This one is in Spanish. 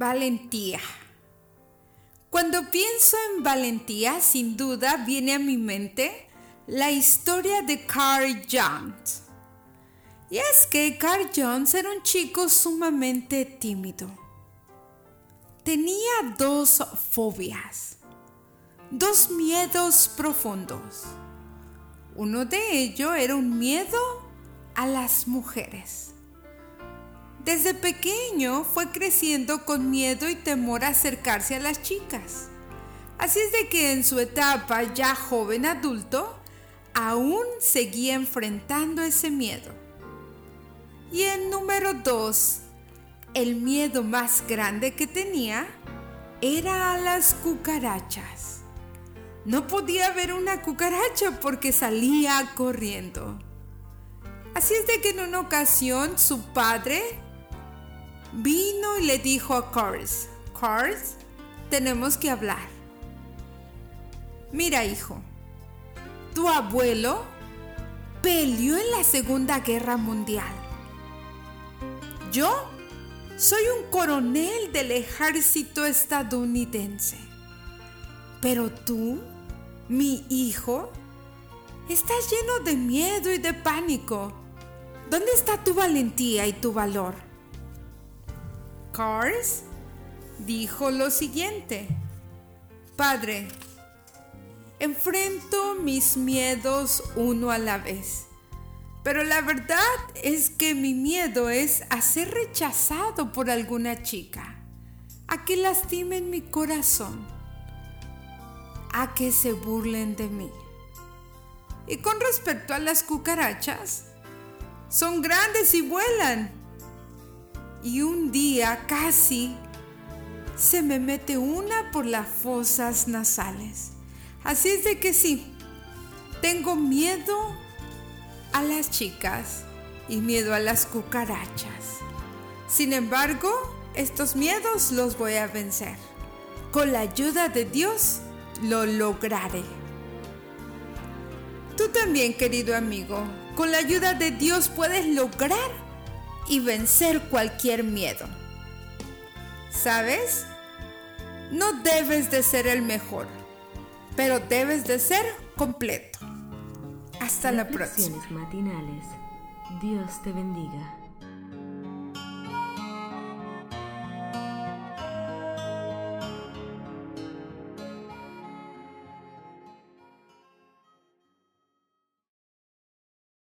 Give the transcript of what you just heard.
Valentía. Cuando pienso en valentía, sin duda viene a mi mente la historia de Carl Jones. Y es que Carl Jones era un chico sumamente tímido. Tenía dos fobias, dos miedos profundos. Uno de ellos era un miedo a las mujeres. Desde pequeño fue creciendo con miedo y temor a acercarse a las chicas. Así es de que en su etapa ya joven adulto, aún seguía enfrentando ese miedo. Y el número dos, el miedo más grande que tenía era a las cucarachas. No podía ver una cucaracha porque salía corriendo. Así es de que en una ocasión su padre vino y le dijo a Cars, Cars, tenemos que hablar. Mira hijo, tu abuelo peleó en la Segunda Guerra Mundial. Yo soy un coronel del ejército estadounidense. Pero tú, mi hijo, estás lleno de miedo y de pánico. ¿Dónde está tu valentía y tu valor? Cars dijo lo siguiente. Padre, enfrento mis miedos uno a la vez. Pero la verdad es que mi miedo es a ser rechazado por alguna chica, a que lastimen mi corazón, a que se burlen de mí. Y con respecto a las cucarachas, son grandes y vuelan. Y un día casi se me mete una por las fosas nasales. Así es de que sí, tengo miedo a las chicas y miedo a las cucarachas. Sin embargo, estos miedos los voy a vencer. Con la ayuda de Dios lo lograré. Tú también, querido amigo, con la ayuda de Dios puedes lograr y vencer cualquier miedo. ¿Sabes? No debes de ser el mejor, pero debes de ser completo. Hasta la próxima. matinales. Dios te bendiga.